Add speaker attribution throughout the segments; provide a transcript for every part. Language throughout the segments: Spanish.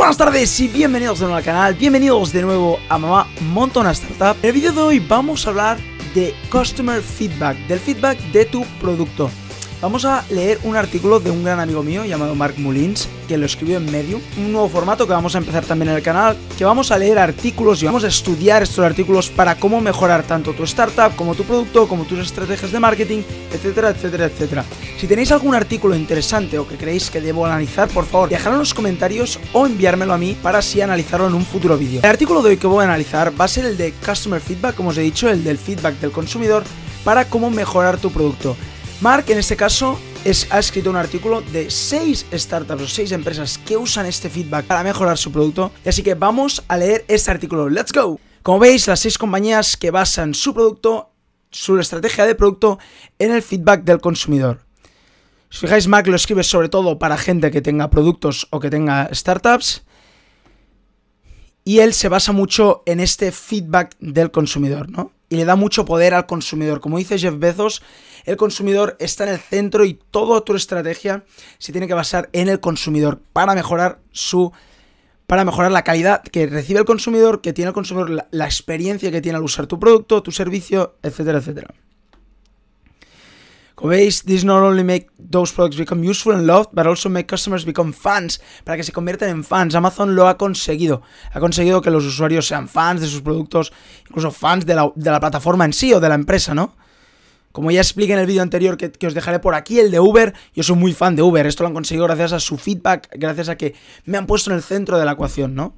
Speaker 1: Buenas tardes y bienvenidos de nuevo al canal, bienvenidos de nuevo a Mamá Montona Startup. En el vídeo de hoy vamos a hablar de Customer Feedback, del feedback de tu producto. Vamos a leer un artículo de un gran amigo mío llamado Mark Mullins, que lo escribió en Medium, un nuevo formato que vamos a empezar también en el canal, que vamos a leer artículos y vamos a estudiar estos artículos para cómo mejorar tanto tu startup como tu producto, como tus estrategias de marketing, etcétera, etcétera, etcétera. Si tenéis algún artículo interesante o que creéis que debo analizar, por favor, dejadlo en los comentarios o enviármelo a mí para así analizarlo en un futuro vídeo. El artículo de hoy que voy a analizar va a ser el de Customer Feedback, como os he dicho, el del feedback del consumidor para cómo mejorar tu producto. Mark, en este caso, ha escrito un artículo de 6 startups o 6 empresas que usan este feedback para mejorar su producto. Y así que vamos a leer este artículo. ¡Let's go! Como veis, las 6 compañías que basan su producto, su estrategia de producto, en el feedback del consumidor. Si os fijáis, Mark lo escribe sobre todo para gente que tenga productos o que tenga startups. Y él se basa mucho en este feedback del consumidor, ¿no? Y le da mucho poder al consumidor. Como dice Jeff Bezos, el consumidor está en el centro y toda tu estrategia se tiene que basar en el consumidor para mejorar su para mejorar la calidad que recibe el consumidor, que tiene el consumidor, la, la experiencia que tiene al usar tu producto, tu servicio, etcétera, etcétera. Como veis, this not only make those products become useful and loved, but also make customers become fans, para que se conviertan en fans. Amazon lo ha conseguido. Ha conseguido que los usuarios sean fans de sus productos, incluso fans de la, de la plataforma en sí o de la empresa, ¿no? Como ya expliqué en el vídeo anterior que, os dejaré por aquí, el de Uber, yo soy muy fan de Uber, esto lo han conseguido gracias a su feedback, gracias a que me han puesto en el centro de la ecuación, ¿no?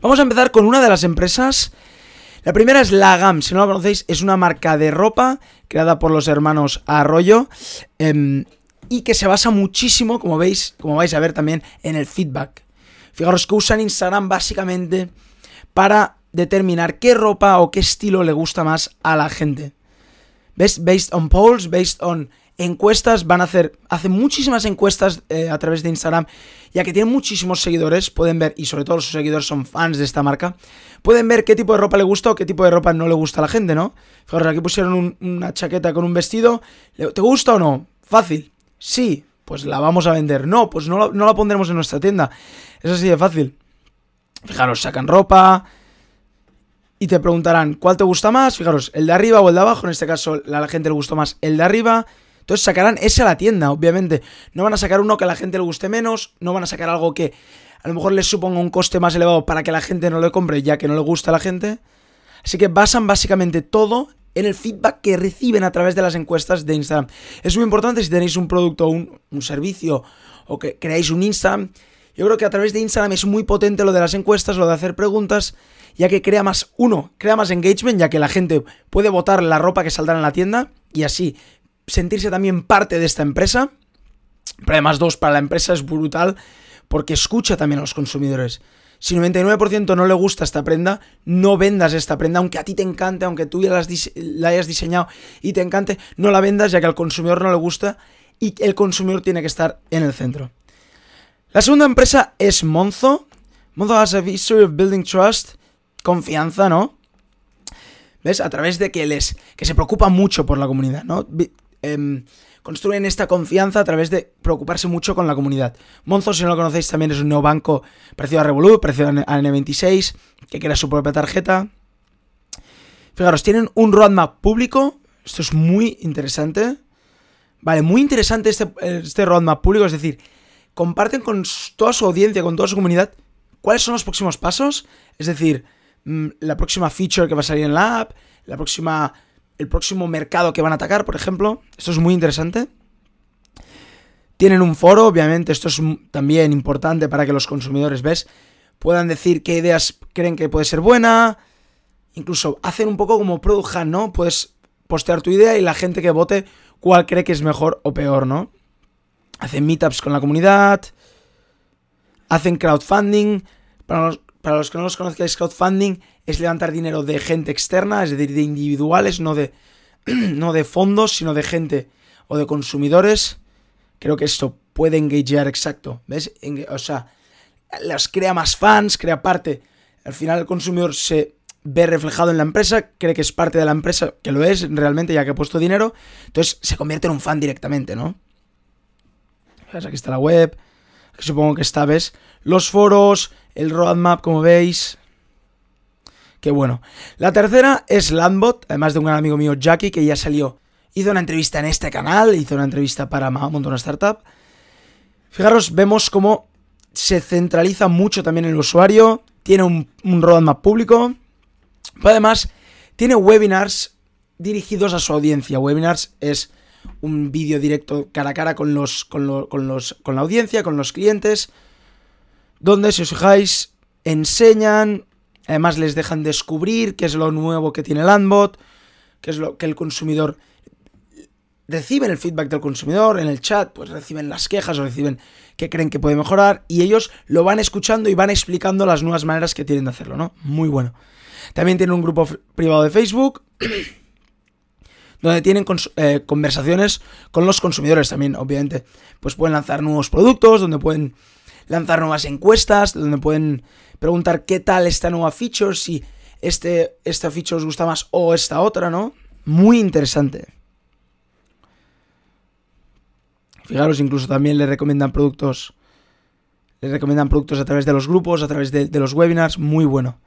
Speaker 1: Vamos a empezar con una de las empresas. La primera es Lagam, si no la conocéis, es una marca de ropa creada por los hermanos Arroyo em, y que se basa muchísimo, como veis, como vais a ver también, en el feedback. Fijaros que usan Instagram básicamente para determinar qué ropa o qué estilo le gusta más a la gente. Based on polls, based on encuestas, van a hacer, hacen muchísimas encuestas eh, a través de Instagram, ya que tienen muchísimos seguidores, pueden ver, y sobre todo sus seguidores son fans de esta marca, pueden ver qué tipo de ropa le gusta o qué tipo de ropa no le gusta a la gente, ¿no? Fijaros, aquí pusieron una chaqueta con un vestido, ¿te gusta o no? Fácil, sí, pues la vamos a vender, no, pues no no la pondremos en nuestra tienda, es así de fácil. Fijaros, sacan ropa, y te preguntarán cuál te gusta más. Fijaros, el de arriba o el de abajo. En este caso, a la gente le gustó más el de arriba. Entonces sacarán ese a la tienda, obviamente. No van a sacar uno que a la gente le guste menos. No van a sacar algo que a lo mejor les suponga un coste más elevado para que la gente no le compre, ya que no le gusta a la gente. Así que basan básicamente todo en el feedback que reciben a través de las encuestas de Instagram. Es muy importante si tenéis un producto un, un, servicio o que creáis un Instagram. Yo creo que a través de Instagram es muy potente lo de las encuestas, lo de hacer preguntas ya que crea más, uno, crea más engagement, ya que la gente puede votar la ropa que saldrá en la tienda y así sentirse también parte de esta empresa. Pero además, dos, para la empresa es brutal porque escucha también a los consumidores. Si 99% no le gusta esta prenda, no vendas esta prenda, aunque a ti te encante, aunque tú ya la, hayas diseñado y te encante, no la vendas ya que al consumidor no le gusta y el consumidor tiene que estar en el centro. La segunda empresa es Monzo. Monzo has a history of building trust confianza, ¿no? ¿Ves? A través de que les. que se preocupa mucho por la comunidad, ¿no? Em, construyen esta confianza a través de preocuparse mucho con la comunidad. Monzo, si no lo conocéis, también es un nuevo banco parecido a Revolut, parecido a N26, que crea su propia tarjeta. Fijaros, tienen un roadmap público. Esto es muy interesante. Vale, muy interesante este, este roadmap público. Es decir, comparten con toda su audiencia, con toda su comunidad, cuáles son los próximos pasos. Es decir, Mm, la próxima feature que va a salir en la app, la próxima, el próximo mercado que van a atacar, por ejemplo. Esto es muy interesante. Tienen un foro, obviamente, esto es también importante para que los consumidores, ¿ves? Puedan decir qué ideas creen que puede ser buena. Incluso hacen un poco como Product Hunt, ¿no? Puedes postear tu idea y la gente que vote cuál cree que es mejor o peor, ¿no? Hacen meetups con la comunidad. Hacen crowdfunding. Para los, para los que no los conozcáis, crowdfunding es levantar dinero de gente externa, es decir, de individuales, no de, no de fondos, sino de gente o de consumidores. Creo que esto puede engagear exacto, ¿ves? O sea, las crea más fans, crea parte. Al final el consumidor se ve reflejado en la empresa, cree que es parte de la empresa, que lo es realmente ya que ha puesto dinero, entonces se convierte en un fan directamente, ¿no? Aquí está la web, supongo que esta vez, los foros, el roadmap, como veis. Qué bueno. La tercera es Landbot, además de un gran amigo mío, Jackie, que ya salió. Hizo una entrevista en este canal, hizo una entrevista para Montona Startup. Fijaros, vemos cómo se centraliza mucho también el usuario, tiene un, un roadmap público, pero además tiene webinars dirigidos a su audiencia. Webinars es un vídeo directo cara a cara con los, con, los, con la audiencia, con los clientes, donde, si os fijáis, enseñan Además les dejan descubrir qué es lo nuevo que tiene Landbot, qué es lo que el consumidor reciben el feedback del consumidor en el chat, pues reciben las quejas o reciben qué creen que puede mejorar y ellos lo van escuchando y van explicando las nuevas maneras que tienen de hacerlo, ¿no? Muy bueno. También tienen un grupo privado de Facebook donde tienen eh, conversaciones con los consumidores también, obviamente. Pues pueden lanzar nuevos productos, donde pueden lanzar nuevas encuestas, donde pueden preguntar qué tal esta nueva feature, si este, esta feature os gusta más o esta otra, ¿no? Muy interesante. Fijaros, incluso también le recomiendan productos. Le recomiendan productos a través de los grupos, a través de, los webinars. Muy bueno.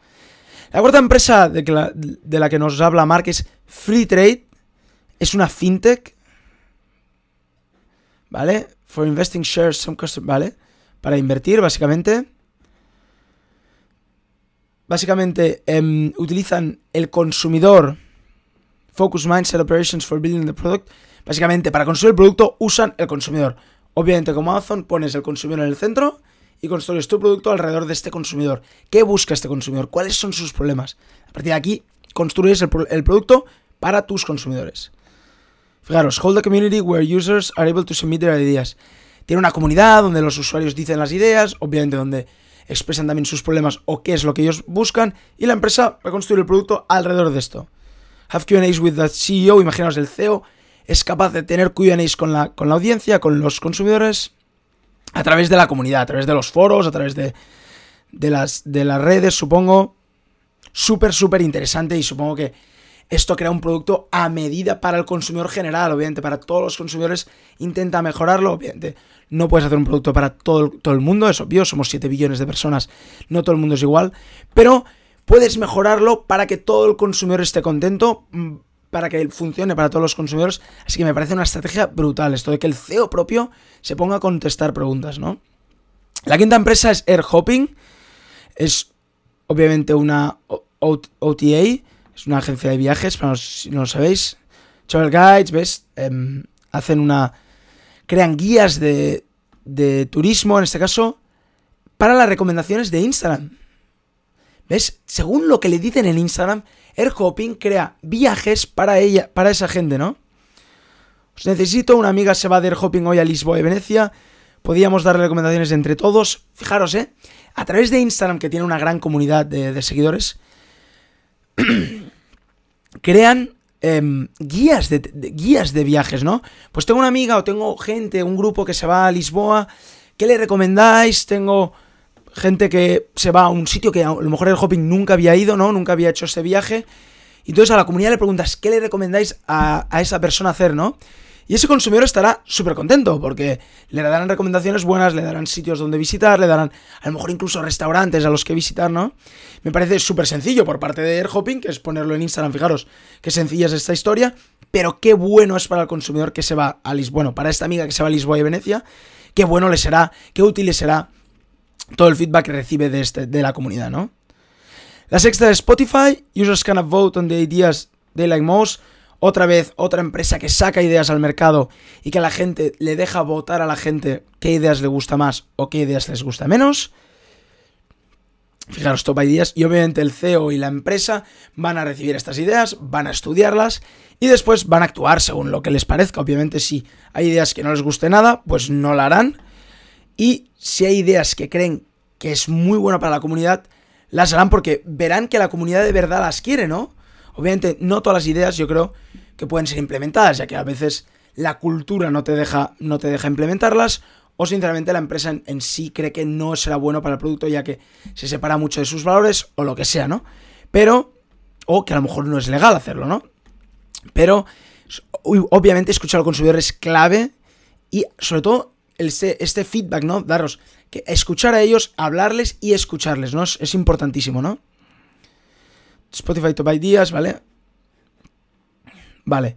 Speaker 1: La cuarta empresa de, la, de la que nos habla Mark es Free Trade. Es una fintech. ¿Vale? For investing shares, some ¿vale? Para invertir, básicamente básicamente em, utilizan el consumidor, Focus Mindset Operations for Building the Product, básicamente para construir el producto usan el consumidor. Obviamente como Amazon pones el consumidor en el centro y construyes tu producto alrededor de este consumidor. ¿Qué busca este consumidor? ¿Cuáles son sus problemas? A partir de aquí construyes el, el producto para tus consumidores. Fijaros, hold a community where users are able to submit their ideas. Tiene una comunidad donde los usuarios dicen las ideas, obviamente donde expresan también sus problemas o qué es lo que ellos buscan y la empresa va a construir el producto alrededor de esto. Have Q&As with the CEO, imaginaos el CEO, es capaz de tener Q&As con la, con la audiencia, con los consumidores, a través de la comunidad, a través de los foros, a través de, de, las, de las redes, supongo. Súper, súper interesante y supongo que esto crea un producto a medida para el consumidor general, obviamente para todos los consumidores intenta mejorarlo, obviamente. No puedes hacer un producto para todo todo el mundo, es obvio, somos 7 billones de personas, no todo el mundo es igual, pero puedes mejorarlo para que todo el consumidor esté contento, mm, para que funcione para todos los consumidores, así que me parece una estrategia brutal esto de que el CEO propio se ponga a contestar preguntas, ¿no? La quinta empresa es AirHopping, es obviamente una OTA, es una agencia de viajes, para si no lo sabéis. Travel Guides, ¿ves? Em, hacen una... Crean guías de, de turismo, en este caso, para las recomendaciones de Instagram. ¿Ves? Según lo que le dicen en Instagram, AirHopping crea viajes para ella, para esa gente, ¿no? Os necesito, una amiga se va de AirHopping hoy a Lisboa y Venecia. Podíamos darle recomendaciones entre todos. Fijaros, ¿eh? A través de Instagram, que tiene una gran comunidad de seguidores, crean em, guías, de, guías de viajes, ¿no? Pues tengo una amiga o tengo gente, un grupo que se va a Lisboa, ¿qué le recomendáis? Tengo gente que se va a un sitio que a lo mejor el hopping nunca había ido, ¿no? Nunca había hecho ese viaje. Y entonces a la comunidad le preguntas, ¿qué le recomendáis a, a esa persona hacer, ¿no? Y ese consumidor estará súper contento porque le darán recomendaciones buenas, le darán sitios donde visitar, le darán a lo mejor incluso restaurantes a los que visitar, ¿no? Me parece súper sencillo por parte de AirHopping, que es ponerlo en Instagram, fijaros qué sencilla es esta historia, pero qué bueno es para el consumidor que se va a Lisboa, bueno, para esta amiga que se va a Lisboa y Venecia, qué bueno le será, qué útil le será todo el feedback que recibe de, este, de la comunidad, ¿no? La sexta es Spotify, users can vote on the ideas they like most, otra vez, otra empresa que saca ideas al mercado y que a la gente le deja votar a la gente qué ideas le gusta más o qué ideas les gusta menos. Fijaros, top ideas. Y obviamente el CEO y la empresa van a recibir estas ideas, van a estudiarlas y después van a actuar según lo que les parezca. Obviamente, si hay ideas que no les guste nada, pues no la harán. Y si hay ideas que creen que es muy buena para la comunidad, las harán porque verán que la comunidad de verdad las quiere, ¿no? Obviamente, no todas las ideas yo creo que pueden ser implementadas, ya que a veces la cultura no te deja, no te deja implementarlas, o sinceramente la empresa en, sí cree que no será bueno para el producto, ya que se separa mucho de sus valores, o lo que sea, ¿no? Pero, o que a lo mejor no es legal hacerlo, ¿no? Pero, obviamente, escuchar al consumidor es clave y, sobre todo, este, feedback, ¿no? Daros, que escuchar a ellos, hablarles y escucharles, ¿no? Es, es importantísimo, ¿no? Spotify Top Ideas, ¿vale? Vale.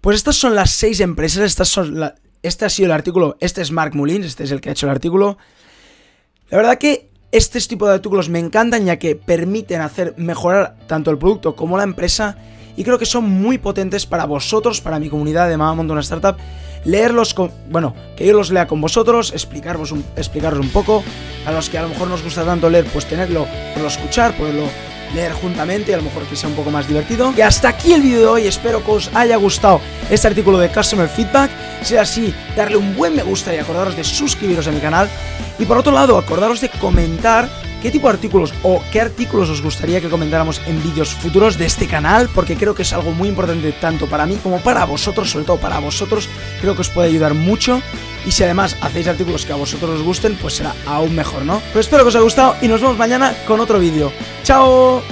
Speaker 1: Pues estas son las seis empresas, estas son la, este ha sido el artículo, este es Mark Mullins, este es el que ha hecho el artículo. La verdad que este tipo de artículos me encantan ya que permiten hacer mejorar tanto el producto como la empresa y creo que son muy potentes para vosotros, para mi comunidad de Mama una Startup. Leerlos con, bueno, que yo los lea con vosotros, explicaros un, explicaros un poco. A los que a lo mejor nos gusta tanto leer, pues tenerlo, poderlo escuchar, poderlo leer juntamente y a lo mejor que sea un poco más divertido. Y hasta aquí el vídeo de hoy, espero que os haya gustado este artículo de Customer Feedback. Si es así, darle un buen me gusta y acordaros de suscribiros a mi canal. Y por otro lado, acordaros de comentar qué tipo de artículos o qué artículos os gustaría que comentáramos en vídeos futuros de este canal, porque creo que es algo muy importante tanto para mí como para vosotros, sobre todo para vosotros, creo que os puede ayudar mucho. Y si además hacéis artículos que a vosotros os gusten, pues será aún mejor, ¿no? Pues espero que os haya gustado y nos vemos mañana con otro vídeo. ¡Chao!